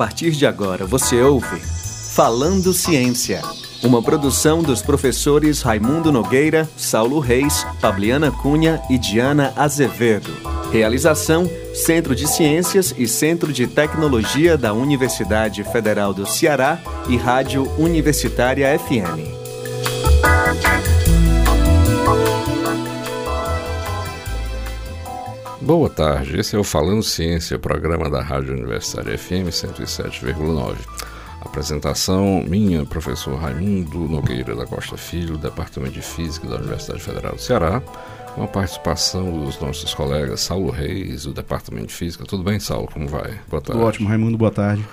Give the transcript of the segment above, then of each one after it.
partir de agora você ouve Falando Ciência, uma produção dos professores Raimundo Nogueira, Saulo Reis, Fabiana Cunha e Diana Azevedo. Realização: Centro de Ciências e Centro de Tecnologia da Universidade Federal do Ceará e Rádio Universitária FM. Boa tarde, esse é o Falando Ciência, programa da Rádio Universitária FM 107,9. Apresentação minha, professor Raimundo Nogueira da Costa Filho, Departamento de Física da Universidade Federal do Ceará, com a participação dos nossos colegas Saulo Reis, do Departamento de Física. Tudo bem, Saulo? Como vai? Boa tarde. Tudo ótimo, Raimundo. Boa tarde.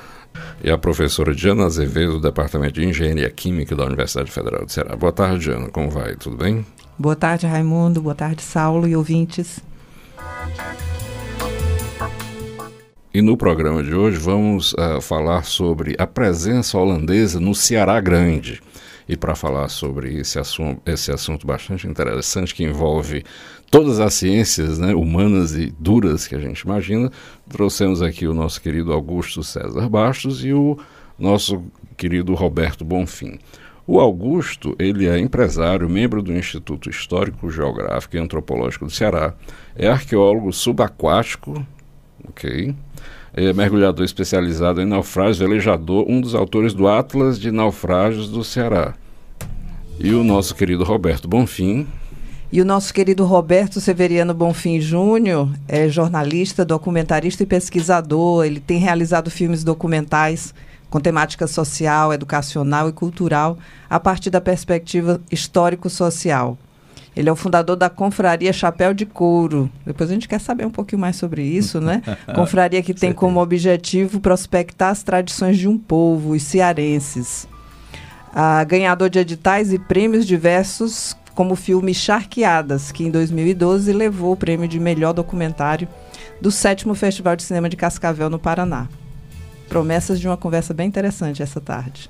E a professora Diana Azevedo, do Departamento de Engenharia Química da Universidade Federal do Ceará. Boa tarde, Diana. Como vai? Tudo bem? Boa tarde, Raimundo. Boa tarde, Saulo e ouvintes. E no programa de hoje vamos uh, falar sobre a presença holandesa no Ceará Grande. E para falar sobre esse assunto, esse assunto bastante interessante que envolve todas as ciências né, humanas e duras que a gente imagina, trouxemos aqui o nosso querido Augusto César Bastos e o nosso querido Roberto Bonfim. O Augusto, ele é empresário, membro do Instituto Histórico, Geográfico e Antropológico do Ceará, é arqueólogo subaquático, ok? É mergulhador especializado em naufrágios, velejador, um dos autores do Atlas de Naufrágios do Ceará. E o nosso querido Roberto Bonfim. E o nosso querido Roberto Severiano Bonfim Júnior é jornalista, documentarista e pesquisador. Ele tem realizado filmes documentais com temática social, educacional e cultural a partir da perspectiva histórico-social. Ele é o fundador da Confraria Chapéu de Couro. Depois a gente quer saber um pouquinho mais sobre isso, né? Confraria que tem como objetivo prospectar as tradições de um povo, os cearenses. Ah, ganhador de editais e prêmios diversos, como o filme Charqueadas, que em 2012 levou o prêmio de melhor documentário do sétimo Festival de Cinema de Cascavel, no Paraná. Promessas de uma conversa bem interessante essa tarde.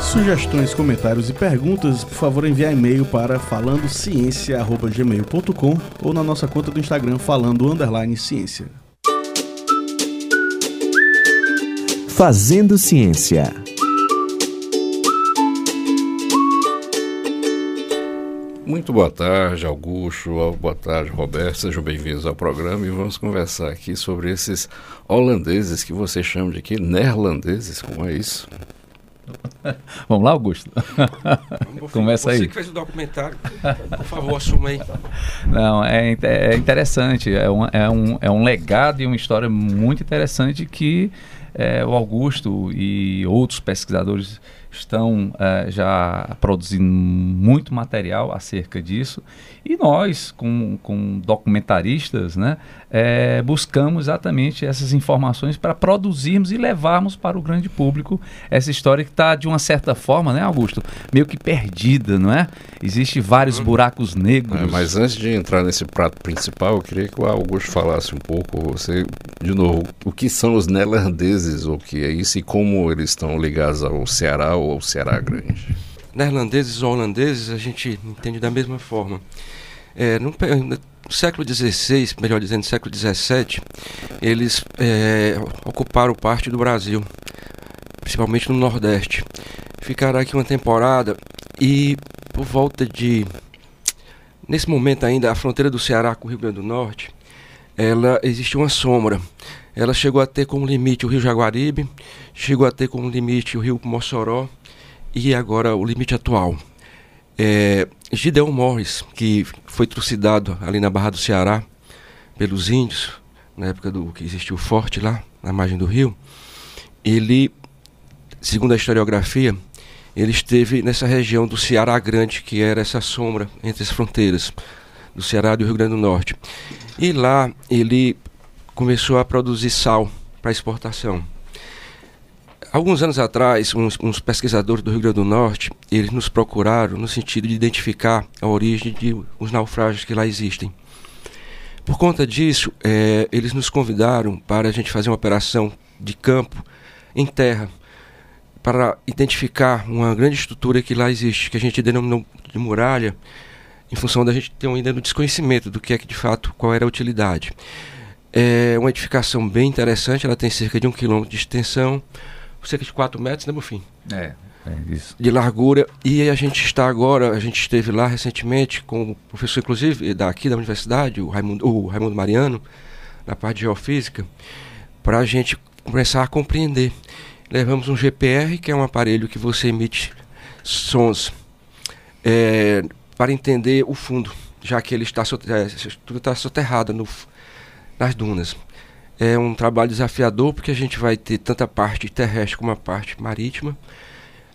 Sugestões, comentários e perguntas, por favor, enviar e-mail para falandociência@gmail.com ou na nossa conta do Instagram falando underline ciência. Fazendo Ciência. Muito boa tarde, Augusto. Boa tarde, Roberto. Sejam bem-vindos ao programa e vamos conversar aqui sobre esses holandeses que você chama de que neerlandeses. Como é isso? Vamos lá, Augusto? Começa aí. Você que fez o documentário, por favor, assuma aí. Não, é, é interessante, é um, é, um, é um legado e uma história muito interessante que é, o Augusto e outros pesquisadores estão é, já produzindo muito material acerca disso e nós, com, com documentaristas, né, é, buscamos exatamente essas informações para produzirmos e levarmos para o grande público essa história que está, de uma certa forma, né, Augusto, meio que perdida, não é? Existem vários uhum. buracos negros. É, mas antes de entrar nesse prato principal, eu queria que o Augusto falasse um pouco, você, de novo, o que são os neerlandeses, o que é isso e como eles estão ligados ao Ceará ou ao Ceará Grande? Neerlandeses ou holandeses, a gente entende da mesma forma. É, no, no, século XVI, melhor dizendo, século XVII, eles é, ocuparam parte do Brasil, principalmente no Nordeste. Ficaram aqui uma temporada e por volta de. Nesse momento ainda, a fronteira do Ceará com o Rio Grande do Norte, ela existia uma sombra. Ela chegou a ter como limite o Rio Jaguaribe, chegou a ter como limite o Rio Mossoró e agora o limite atual. É, Gideon Morris, que foi trucidado ali na Barra do Ceará pelos índios, na época do que existiu o forte lá, na margem do rio, ele, segundo a historiografia, ele esteve nessa região do Ceará Grande, que era essa sombra entre as fronteiras do Ceará e do Rio Grande do Norte. E lá ele começou a produzir sal para exportação. Alguns anos atrás, uns, uns, pesquisadores do Rio Grande do Norte, eles nos procuraram no sentido de identificar a origem de os naufrágios que lá existem. Por conta disso, é, eles nos convidaram para a gente fazer uma operação de campo em terra para identificar uma grande estrutura que lá existe, que a gente denominou de muralha, em função da gente ter ainda no desconhecimento do que é que de fato qual era a utilidade. É uma edificação bem interessante, ela tem cerca de um quilômetro de extensão, cerca de 4 metros, né, Bofim? É, é isso. De largura. E a gente está agora, a gente esteve lá recentemente com o professor, inclusive, daqui da universidade, o Raimundo, o Raimundo Mariano, na parte de geofísica, para a gente começar a compreender. Levamos um GPR, que é um aparelho que você emite sons é, para entender o fundo, já que ele está, é, tudo está soterrado no, nas dunas. É um trabalho desafiador porque a gente vai ter tanta parte terrestre como a parte marítima.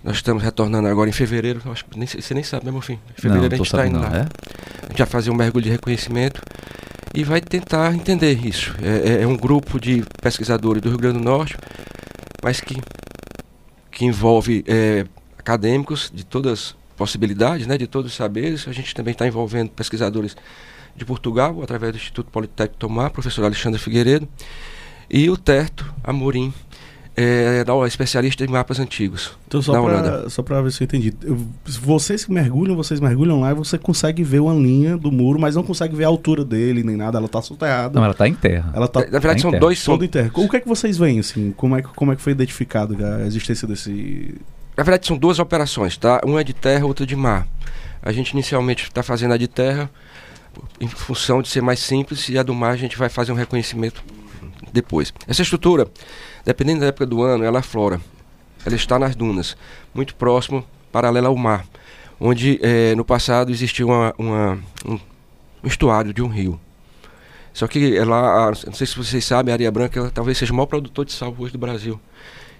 Nós estamos retornando agora em fevereiro, acho que nem, você nem sabe, né, meu filho? Em fevereiro Não, a gente está indo não, lá. é? A gente vai fazer um mergulho de reconhecimento e vai tentar entender isso. É, é- é um grupo de pesquisadores do Rio Grande do Norte, mas que, que envolve é, acadêmicos de todas as possibilidades, né, de todos os saberes. A gente também está envolvendo pesquisadores de Portugal, através do Instituto Politécnico Tomar, professor Alexandre Figueiredo, e o Terto Amorim, é, da- especialista em mapas antigos Então, só pra, só pra ver se eu entendi. Eu- Vocês que mergulham, vocês mergulham lá e você consegue ver uma linha do muro, mas não consegue ver a altura dele nem nada. Ela tá soterrada. Não, ela está em terra. Ela tá Na verdade, Tá são terra. dois em terra. O que é que vocês veem, assim? Como é, que- como é que foi identificado a existência desse... Na verdade, são duas operações, tá? Uma é de terra, outra de mar. A gente inicialmente está fazendo a de terra em função de ser mais simples e a do mar a gente vai fazer um reconhecimento depois. Essa estrutura, dependendo da época do ano, ela aflora. Ela está nas dunas, muito próximo, paralela ao mar, onde eh, no passado existia uma, uma- um, estuário de um rio. Só que ela, não sei se vocês sabem, a Areia Branca ela talvez seja o maior produtor de sal hoje do Brasil.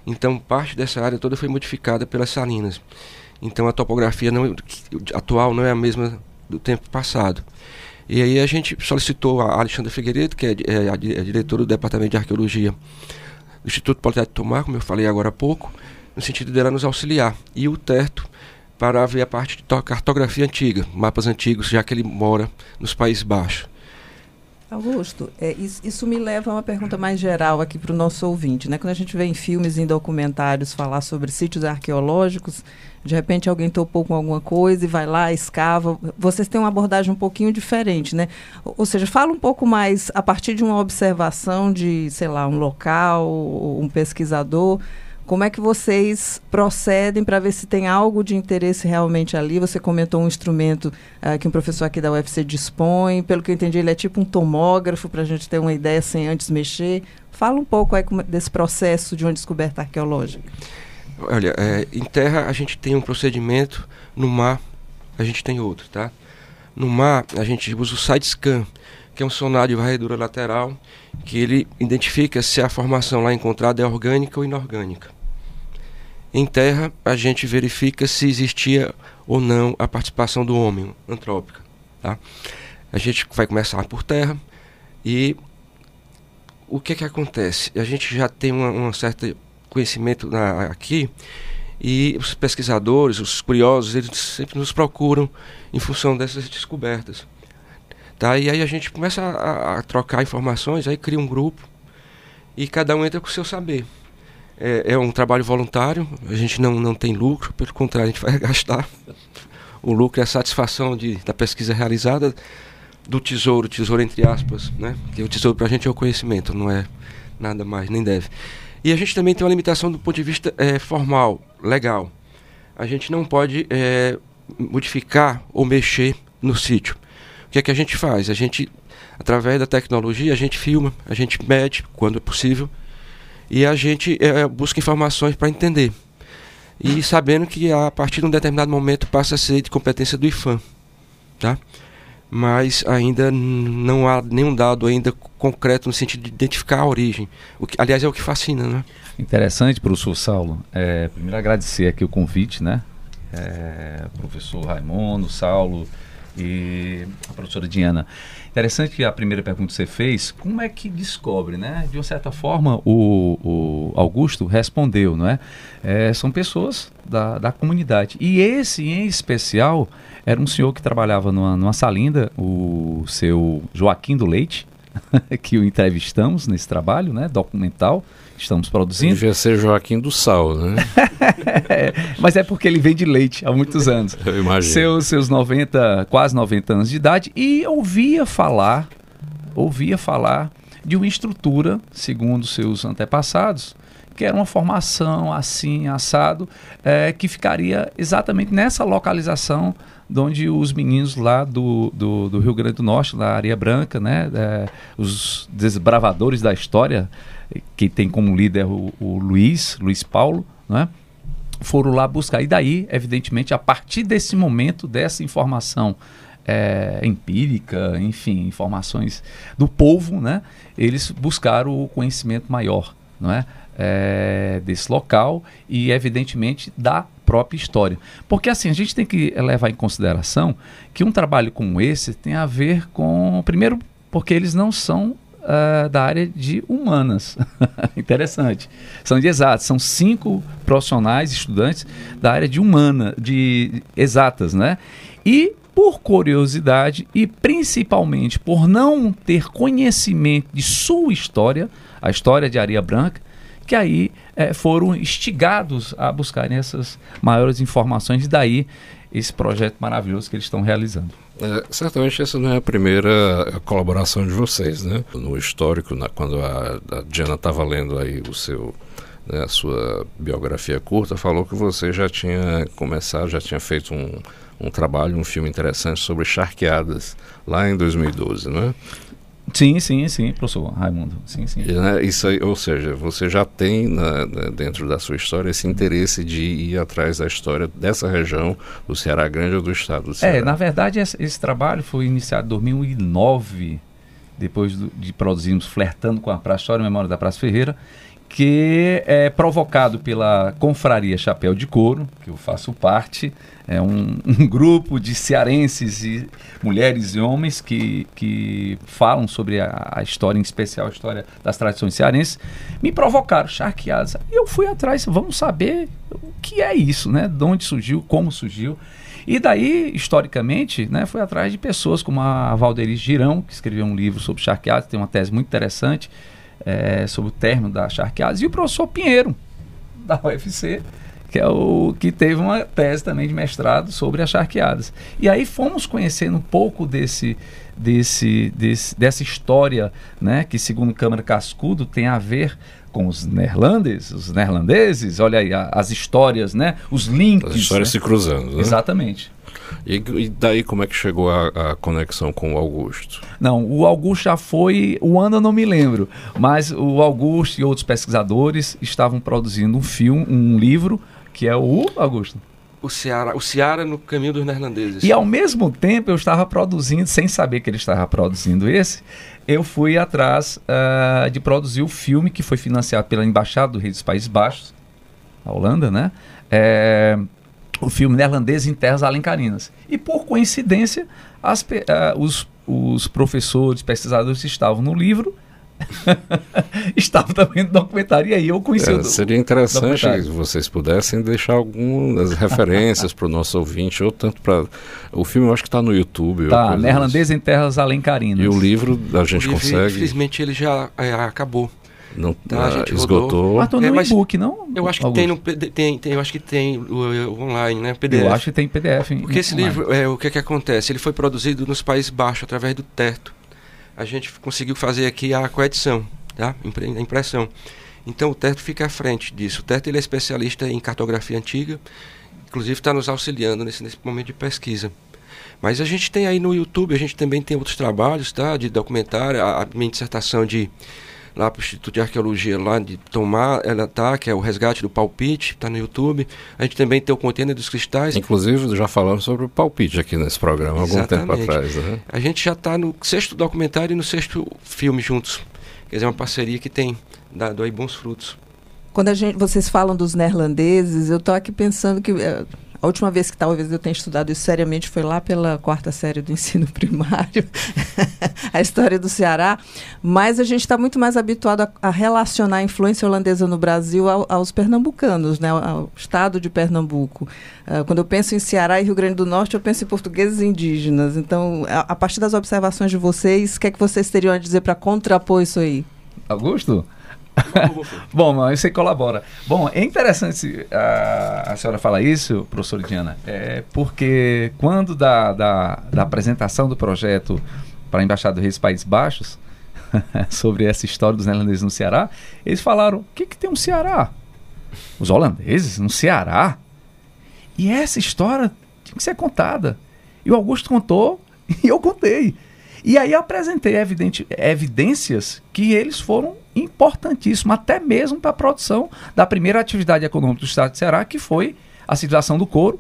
Então, parte dessa área toda foi modificada pelas salinas. Então, a topografia não, atual não é a mesma do tempo passado. E aí a gente solicitou a Alexandra Figueiredo, que é, é a, é diretora do Departamento de Arqueologia do Instituto Politécnico Tomar, como eu falei agora há pouco, no sentido dela nos auxiliar. E o Terto para ver a parte de to- cartografia antiga, mapas antigos, já que ele mora nos Países Baixos. Augusto, é, isso, isso me leva a uma pergunta mais geral aqui para o nosso ouvinte. Né? Quando a gente vê em filmes e em documentários falar sobre sítios arqueológicos, de repente alguém topou com alguma coisa e vai lá, escava. Vocês têm uma abordagem um pouquinho diferente, né? Ou, seja, fala um pouco mais a partir de uma observação de, sei lá, um local, um pesquisador. Como é que vocês procedem para ver se tem algo de interesse realmente ali? Você comentou um instrumento ah, que um professor aqui da UFC dispõe. Pelo que eu entendi, ele é tipo um tomógrafo para a gente ter uma ideia sem antes mexer. Fala um pouco aí como- desse processo de uma descoberta arqueológica. Olha, é, em terra a gente tem um procedimento, no mar a gente tem outro, tá? No mar a gente usa o side scan, que é um sonar de varredura lateral, que ele identifica se a formação lá encontrada é orgânica ou inorgânica. Em terra a gente verifica se existia ou não a participação do homem antrópica, tá? A gente vai começar por terra e o que que acontece? A gente já tem uma certa conhecimento na- aqui e os pesquisadores, os curiosos, eles sempre nos procuram em função dessas descobertas. Tá? E aí a gente começa a- a trocar informações, aí cria um grupo e cada um entra com o seu saber. É, é um trabalho voluntário, a gente não, não tem lucro, pelo contrário, a gente vai gastar. O lucro é a satisfação de, da pesquisa realizada do tesouro, tesouro entre aspas, né? Que o tesouro para a gente é o conhecimento, não é nada mais, nem deve. E a gente também tem uma limitação do ponto de vista eh, formal, legal. A gente não pode eh, modificar ou mexer no sítio. O que é que a gente faz? A gente, através da tecnologia, a gente filma, a gente mede quando é possível e a gente eh, busca informações para entender. E sabendo que a partir de um determinado momento passa a ser de competência do IFAM, tá? Mas ainda não há nenhum dado ainda concreto no sentido de identificar a origem. O que, aliás, é o que fascina, né? Interessante, professor Saulo. É, primeiro agradecer aqui o convite, né? É, professor Raimundo, Saulo e a professora Diana. Interessante que a primeira pergunta que você fez, como é que descobre, né? De uma certa forma, o, o Augusto respondeu, não é? É, são pessoas da, da comunidade. E esse, em especial, era um senhor que trabalhava numa, numa salinda, o seu Joaquim do Leite, que o entrevistamos nesse trabalho, né? Documental que estamos produzindo. Devia ser Joaquim do Sal, né? É, mas é porque ele vende leite há muitos anos. Eu imagino. Seus, seus 90, quase 90 anos de idade, e ouvia falar, ouvia falar de uma estrutura, segundo seus antepassados, que era uma formação assim, assado, é, que ficaria exatamente nessa localização de onde os meninos lá do, do, do Rio Grande do Norte, da Areia Branca, né, é, os desbravadores da história, que tem como líder o, o Luiz, Luiz Paulo, né, foram lá buscar. E daí, evidentemente, a partir desse momento, dessa informação é, empírica, enfim, informações do povo, né, eles buscaram o conhecimento maior, não é? é, desse local e, evidentemente, da própria história. Porque, assim, a gente tem que levar em consideração que um trabalho como esse tem a ver com. Primeiro, porque eles não são uh, da área de humanas. Interessante. São de exatas. São cinco profissionais, estudantes da área de humana, de exatas, né? E por curiosidade e principalmente por não ter conhecimento de sua história, a história de Areia Branca, que aí é, foram instigados a buscarem essas maiores informações, e daí esse projeto maravilhoso que eles estão realizando. É, certamente essa não é a primeira colaboração de vocês, né? No histórico, na, quando a, a Diana estava lendo aí o seu, né, a sua biografia curta, falou que você já tinha começado, já tinha feito um, um trabalho, um filme interessante sobre charqueadas lá em 2012, não é? Sim, sim, sim, professor Raimundo. Sim, sim. Né, isso aí, ou seja, você já tem na, na, dentro da sua história esse interesse de ir atrás da história dessa região do Ceará Grande ou do estado do Ceará. É, na verdade, esse, esse trabalho foi iniciado em 2009, depois do, de produzirmos Flertando com a Praça, História e Memória da Praça Ferreira, que é provocado pela Confraria Chapéu de Couro, que eu faço parte, é um, um, grupo de cearenses e mulheres e homens que, que falam sobre a, a, história, em especial a história das tradições cearenses, me provocaram, charqueados. E eu fui atrás, vamos saber o que é isso, né? De onde surgiu, como surgiu. E daí, historicamente, né, foi atrás de pessoas como a Valderice Girão, que escreveu um livro sobre charqueados, tem uma tese muito interessante, é, sobre o término da charqueadas, e o professor Pinheiro, da UFC, que é o que teve uma tese também de mestrado sobre as charqueadas. E aí fomos conhecendo um pouco desse, desse, desse dessa história, né, que segundo Câmara Cascudo tem a ver com os neerlandeses, os neerlandeses, olha aí a, as histórias, né, os links. As histórias né? se cruzando. Né? Exatamente. E, e, daí como é que chegou a, a, conexão com o Augusto? Não, o Augusto já foi, o ano eu não me lembro, mas o Augusto e outros pesquisadores estavam produzindo um filme, um livro, que é o Augusto. O Ceará, o Ceará no caminho dos neerlandeses. E ao mesmo tempo eu estava produzindo, sem saber que ele estava produzindo esse, eu fui atrás uh, de produzir o filme que foi financiado pela Embaixada do Rei dos Países Baixos, a Holanda, né? É, o filme neerlandês em terras alencarinas. E por coincidência, as, uh, os, os professores, pesquisadores que estavam no livro estavam também no documentário. E aí eu conheci é, o Seria interessante se vocês pudessem deixar algumas referências para o nosso ouvinte, ou tanto para. O filme eu acho que está no YouTube. Tá, Neerlandês em Terras Alencarinas. E o livro a gente livro, consegue. Infelizmente ele já é, acabou. Não, tá, a gente esgotou. Mas tô no é, e-book, não? Eu acho que tem, no, tem, tem, eu acho que tem o, o online, né? PDF. Eu acho que tem PDF. Em, Porque esse online. livro, é, o que, é que acontece? Ele foi produzido nos Países Baixos através do teto. A gente conseguiu fazer aqui a coedição, tá? A impressão. Então o Teto fica à frente disso. O Teto ele é especialista em cartografia antiga, inclusive está nos auxiliando nesse, nesse momento de pesquisa. Mas a gente tem aí no YouTube, a gente também tem outros trabalhos, tá? De documentário, a, a minha dissertação de lá para o Instituto de Arqueologia lá de Tomar, ela tá, que é o resgate do palpite, está no YouTube. A gente também tem o Container dos Cristais. Inclusive, já falamos sobre o palpite aqui nesse programa, algum tempo atrás. Né? A gente já está no sexto documentário e no sexto filme juntos. Quer dizer, uma parceria que tem dado aí bons frutos. Quando a gente, vocês falam dos neerlandeses, eu estou aqui pensando que eh, a última vez que talvez eu tenha estudado isso seriamente foi lá pela quarta série do ensino primário, a história do Ceará. Mas a gente está muito mais habituado a, a, relacionar a influência holandesa no Brasil ao, aos pernambucanos, né, ao estado de Pernambuco. Uh, quando eu penso em Ceará e Rio Grande do Norte, eu penso em portugueses indígenas. Então, a, a partir das observações de vocês, o que é que vocês teriam a dizer para contrapor isso aí? Augusto? Bom, mas você colabora. Bom, é interessante a, a senhora falar isso, professora Diana, é porque quando da, da, da apresentação do projeto para a Embaixada do Reis Países Baixos, sobre essa história dos neerlandeses no Ceará, eles falaram: o que, que tem um Ceará? Os holandeses no Ceará? E essa história tinha que ser contada. E o Augusto contou e eu contei. E aí eu apresentei evidente, evidências que eles foram importantíssimos, até mesmo para a produção da primeira atividade econômica do estado de Ceará, que foi a civilização do couro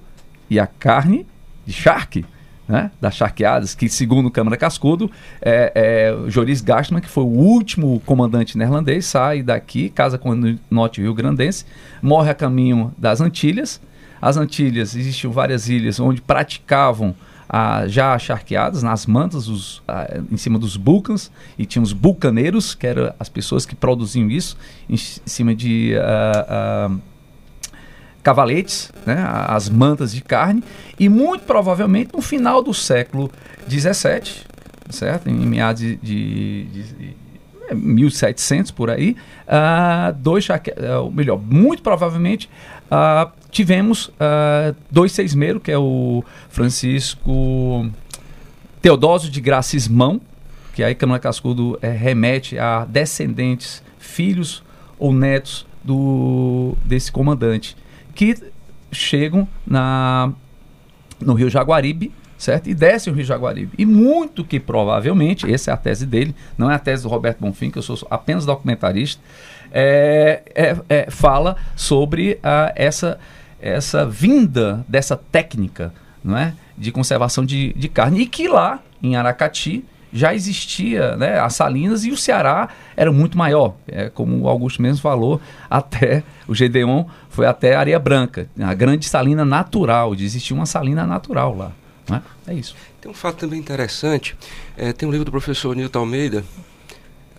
e a carne de charque. Né, das charqueadas, que segundo Câmara Cascudo, é, é, Joris Gastman, que foi o último comandante neerlandês, sai daqui, casa com o norte Rio Grandense, morre a caminho das Antilhas. As Antilhas, existiam várias ilhas onde praticavam ah, já charqueadas nas mantas, os, ah, em cima dos bucans, e tinha os bucaneiros, que eram as pessoas que produziam isso, em, cima de ah, cavaletes, né, as mantas de carne, e muito provavelmente no final do século XVII, certo? em meados de, de, de 1700 por aí, uh, dois uh, melhor, muito provavelmente uh, tivemos uh, dois seismeiros, que é o Francisco Teodósio de Gracismão, que aí Câmara Cascudo é, remete a descendentes, filhos ou netos do, desse comandante que chegam na, no Rio Jaguaribe, certo? E descem o Rio Jaguaribe. E muito que provavelmente, essa é a tese dele, não é a tese do Roberto Bonfim, que eu sou apenas documentarista, é, é, é, fala sobre a, essa, essa vinda dessa técnica não é? de conservação de, de carne. E que lá, em Aracati, já existia né, as salinas e o Ceará era muito maior. É, como o Augusto mesmo falou, até o Gedeon foi até Areia Branca, a grande salina natural, de existir uma salina natural lá. Né? É isso. Tem um fato também interessante, é, tem um livro do professor Nilton Almeida,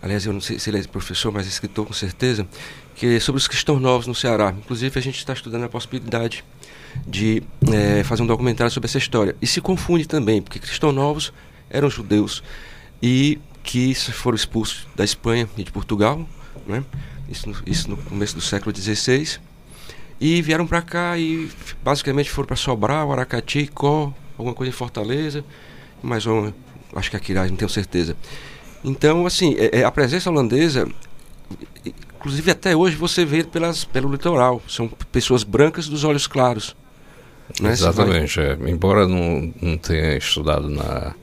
aliás, eu não sei se ele é professor, mas escritor com certeza, que é sobre os cristãos novos no Ceará. Inclusive, a gente está estudando a possibilidade de é, fazer um documentário sobre essa história. E se confunde também, porque cristãos novos eram judeus e que foram expulsos da Espanha e de Portugal, né? isso, no, isso no começo do século XVI, e vieram para cá e basicamente foram para Sobral, Aracati, Có, alguma coisa em Fortaleza, mais uma, acho que Aquiraz, não tenho certeza. Então, assim, é, é, a presença holandesa, inclusive até hoje você vê pelas, pelo litoral, são pessoas brancas dos olhos claros. Né? Exatamente, vai... é. embora não, não tenha estudado na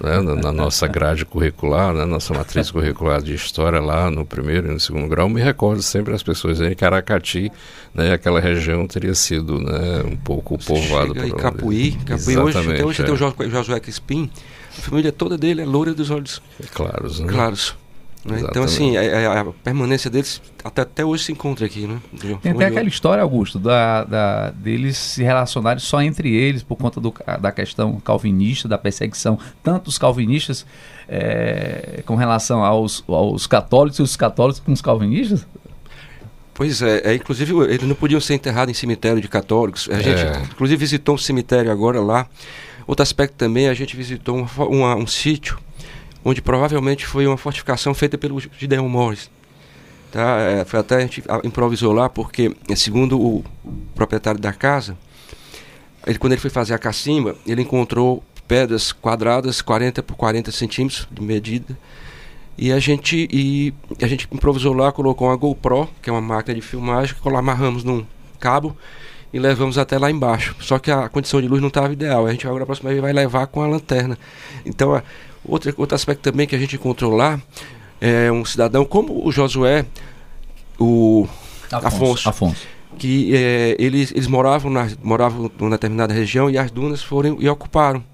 né, na nossa grade curricular, na né, nossa matriz curricular de história lá no primeiro e no segundo grau, me recordo sempre as pessoas em que Aracati, né, aquela região teria sido né, um pouco povoada por Capuí, Capuí hoje, até hoje é. tem o Josué Crispim, a família toda dele é loura dos olhos claros. Né? Claros. Né? Então, assim, a, a, a, permanência deles até, até hoje se encontra aqui, né? Tem até aquela história, Augusto, da, da, deles se relacionarem só entre eles por conta do, da questão calvinista, da perseguição, tanto os calvinistas é, com relação aos, aos católicos e os católicos com os calvinistas? Pois é, é, inclusive eles não podiam ser enterrados em cemitério de católicos. A gente, é. inclusive, visitou um cemitério agora lá. Outro aspecto também, a gente visitou um, um, um sítio onde provavelmente foi uma fortificação feita pelo Gideon Morris. Tá? É, foi até a gente improvisou lá, porque, segundo o, proprietário da casa, ele, quando ele foi fazer a cacimba, ele encontrou pedras quadradas, 40 por 40 centímetros de medida, e a gente, e a gente improvisou lá, colocou uma GoPro, que é uma máquina de filmagem, que amarramos num cabo e levamos até lá embaixo. Só que a condição de luz não estava ideal. A gente agora a próxima vez vai levar com a lanterna. Então a, Outro, outro aspecto também que a gente encontrou lá é um cidadão como o Josué, o Afonso, Afonso, Afonso. que é, eles, eles moravam, na, moravam numa determinada região e as dunas foram e ocuparam.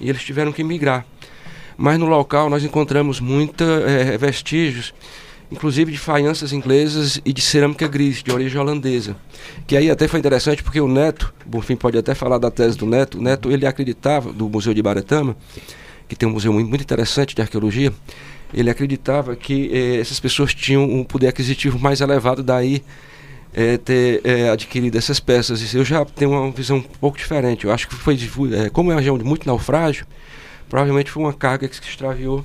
E eles tiveram que migrar. Mas no local nós encontramos muitos é, vestígios, inclusive de faianças inglesas e de cerâmica gris, de origem holandesa. Que aí até foi interessante porque o Neto, Bonfim pode até falar da tese do Neto, o Neto ele acreditava, do Museu de Baretama, que tem um museu muito interessante de arqueologia, ele acreditava que eh, essas pessoas tinham um poder aquisitivo mais elevado, daí eh, ter eh, adquirido essas peças. Eu já tenho uma visão um pouco diferente. Eu acho que foi, como é uma região de muito naufrágio, provavelmente foi uma carga que se extraviou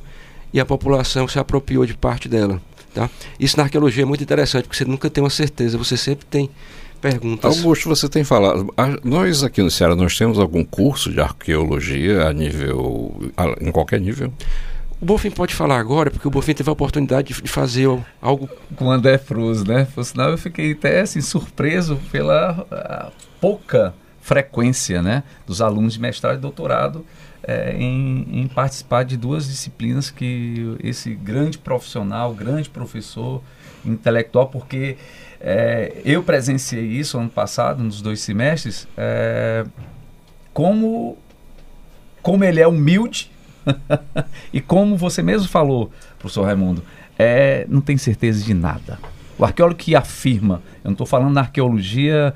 e a população se apropriou de parte dela. Tá? Isso na arqueologia é muito interessante, porque você nunca tem uma certeza, você sempre tem perguntas. Augusto, você tem falado. Nós aqui no Ceará nós temos algum curso de arqueologia a nível. em qualquer nível? O Bonfim pode falar agora, porque o Bonfim teve a oportunidade de, de fazer algo. Com o André Fruz, né? Por sinal, eu fiquei até assim, surpreso pela pouca frequência né, dos alunos de mestrado e doutorado é, em, em, participar de duas disciplinas que esse grande profissional, grande professor intelectual, porque é, eu presenciei isso ano passado, nos dois semestres, é, como, como ele é humilde e como você mesmo falou, professor Raimundo, é, não tem certeza de nada. O arqueólogo que afirma, eu não estou falando na arqueologia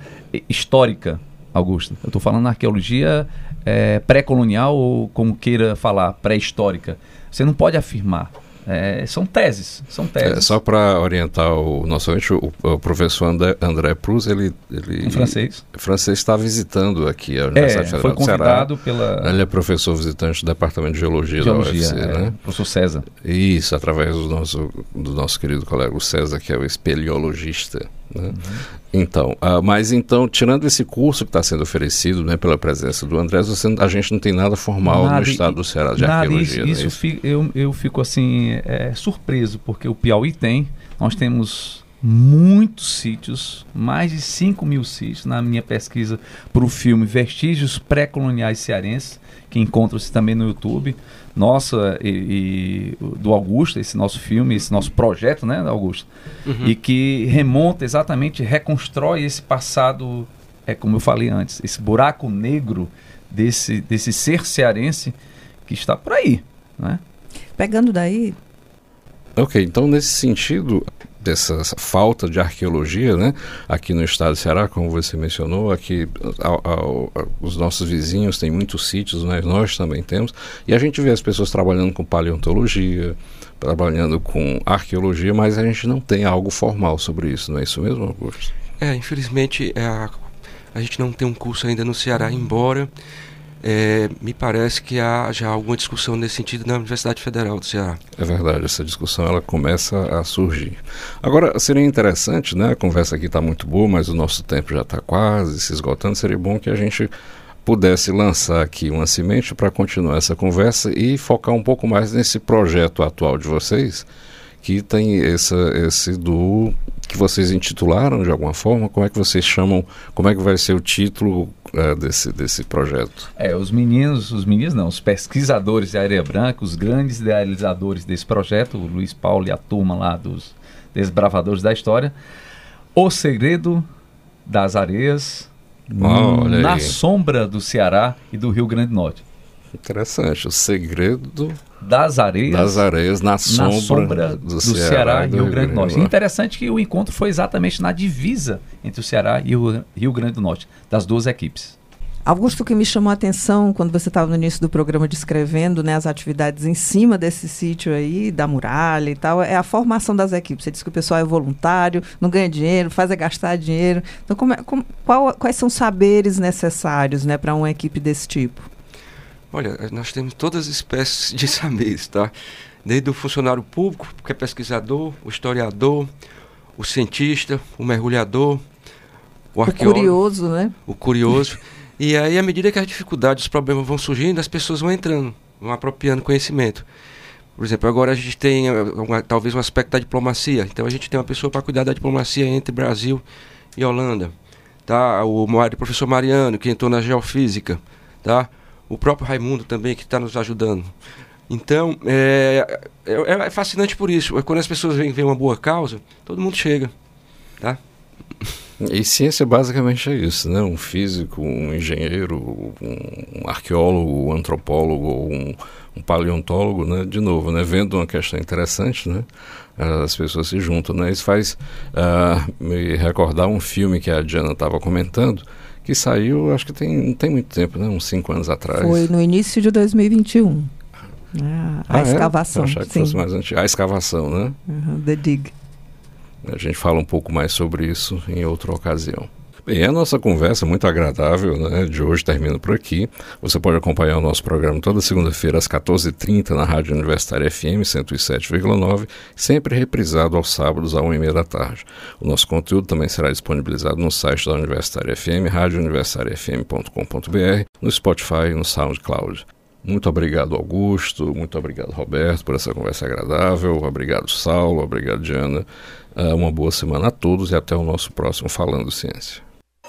histórica, Augusto, eu estou falando na arqueologia é, pré-colonial ou como queira falar, pré-histórica. Você não pode afirmar. É, são teses, são teses. É, só para orientar o nosso ouvinte, o, o, professor André, André Prus, ele, ele... Em francês. francês está visitando aqui a Universidade é, Federal foi convidado pela... Ele é professor visitante do Departamento de Geologia, Geologia da UFC, é, né? Professor César. Isso, através do nosso, do nosso querido colega o César, que é o espeleologista. Né? Uhum. Então, uh, mas então, tirando esse curso que está sendo oferecido né, pela presença do André, você, a gente não tem nada formal nada, no estado do Ceará de nada, arqueologia. Isso, é isso, isso? eu, eu fico assim é, surpreso, porque o Piauí tem, nós temos muitos sítios, mais de 5 mil sítios na minha pesquisa para o filme Vestígios Pré-Coloniais Cearenses, que encontra-se também no YouTube nossa e, e, do Augusto, esse nosso filme, esse nosso projeto, né, Augusto? Uhum. E que remonta exatamente, reconstrói esse passado, é como eu falei antes, esse buraco negro desse, desse ser cearense que está por aí, né? Pegando daí... Ok, então nesse sentido, dessa falta de arqueologia, né? Aqui no estado do Ceará, como você mencionou, aqui os nossos vizinhos têm muitos sítios, né? nós também temos, e a gente vê as pessoas trabalhando com paleontologia, trabalhando com arqueologia, mas a gente não tem algo formal sobre isso, não é isso mesmo, Augusto? É, infelizmente é a, a gente não tem um curso ainda no Ceará, embora é, me parece que há já alguma discussão nesse sentido na Universidade Federal do Ceará. É verdade, essa discussão ela começa a surgir. Agora, seria interessante, né? A conversa aqui está muito boa, mas o nosso tempo já está quase se esgotando. Seria bom que a gente pudesse lançar aqui uma semente para continuar essa conversa e focar um pouco mais nesse projeto atual de vocês, que tem essa, esse do que vocês intitularam de alguma forma? Como é que vocês chamam? Como é que vai ser o título é, desse, desse projeto? É, os meninos, os meninos não, os pesquisadores de Areia Branca, os grandes idealizadores desse projeto, o Luiz Paulo e a turma lá dos Desbravadores da História, O Segredo das Areias oh, na sombra do Ceará e do Rio Grande do Norte. Interessante, o segredo das areias, das areias na sombra, na sombra do, do, Ceará, Ceará e do Rio Grande do Norte. Interessante que o encontro foi exatamente na divisa entre o Ceará e o Rio Grande do Norte, das duas equipes. Augusto, que me chamou a atenção quando você estava no início do programa descrevendo né, as atividades em cima desse sítio aí, da muralha e tal, é a formação das equipes. Você disse que o pessoal é voluntário, não ganha dinheiro, faz é gastar dinheiro. Então, como é, como, qual, quais são os saberes necessários né, para uma equipe desse tipo? Olha, nós temos todas as espécies de saberes, tá? Desde o funcionário público, que é pesquisador, o historiador, o cientista, o mergulhador, o arqueólogo. O curioso, né? O curioso. e aí, à medida que as dificuldades, os problemas vão surgindo, as pessoas vão entrando, vão apropriando conhecimento. Por exemplo, agora a gente tem eh, uma, talvez um aspecto da diplomacia. Então a gente tem uma pessoa para cuidar da diplomacia entre Brasil e Holanda. Tá? O, o professor Mariano, que entrou na geofísica. Tá? O próprio Raimundo também, que está nos ajudando. Então, é, é, é, fascinante por isso. É quando as pessoas veem, veem uma boa causa, todo mundo chega. Tá? E ciência basicamente é isso, né? Um físico, um engenheiro, um arqueólogo, um antropólogo, um, um paleontólogo, né? De novo, né? Vendo uma questão interessante, né? As pessoas se juntam, né? Isso faz uh, me recordar um filme que a Diana estava comentando, que saiu, acho que tem, não tem muito tempo, né? Uns cinco anos atrás. Foi no início de 2021. Ah, a ah, é? escavação. É? Que sim. fosse mais antigo. A escavação, né? Uhum, the Dig. A gente fala um pouco mais sobre isso em outra ocasião. Bem, a nossa conversa muito agradável né, de hoje termina por aqui. Você pode acompanhar o nosso programa toda segunda-feira às 14h30 na Rádio Universitária FM 107,9, sempre reprisado aos sábados às 1h30 da tarde. O nosso conteúdo também será disponibilizado no site da Universitária FM, radiouniversitariafm.com.br, no Spotify e no SoundCloud. Muito obrigado, Augusto. Muito obrigado, Roberto, por essa conversa agradável. Obrigado, Saulo. Obrigado, Diana. Uh, uma boa semana a todos e até o nosso próximo Falando Ciência.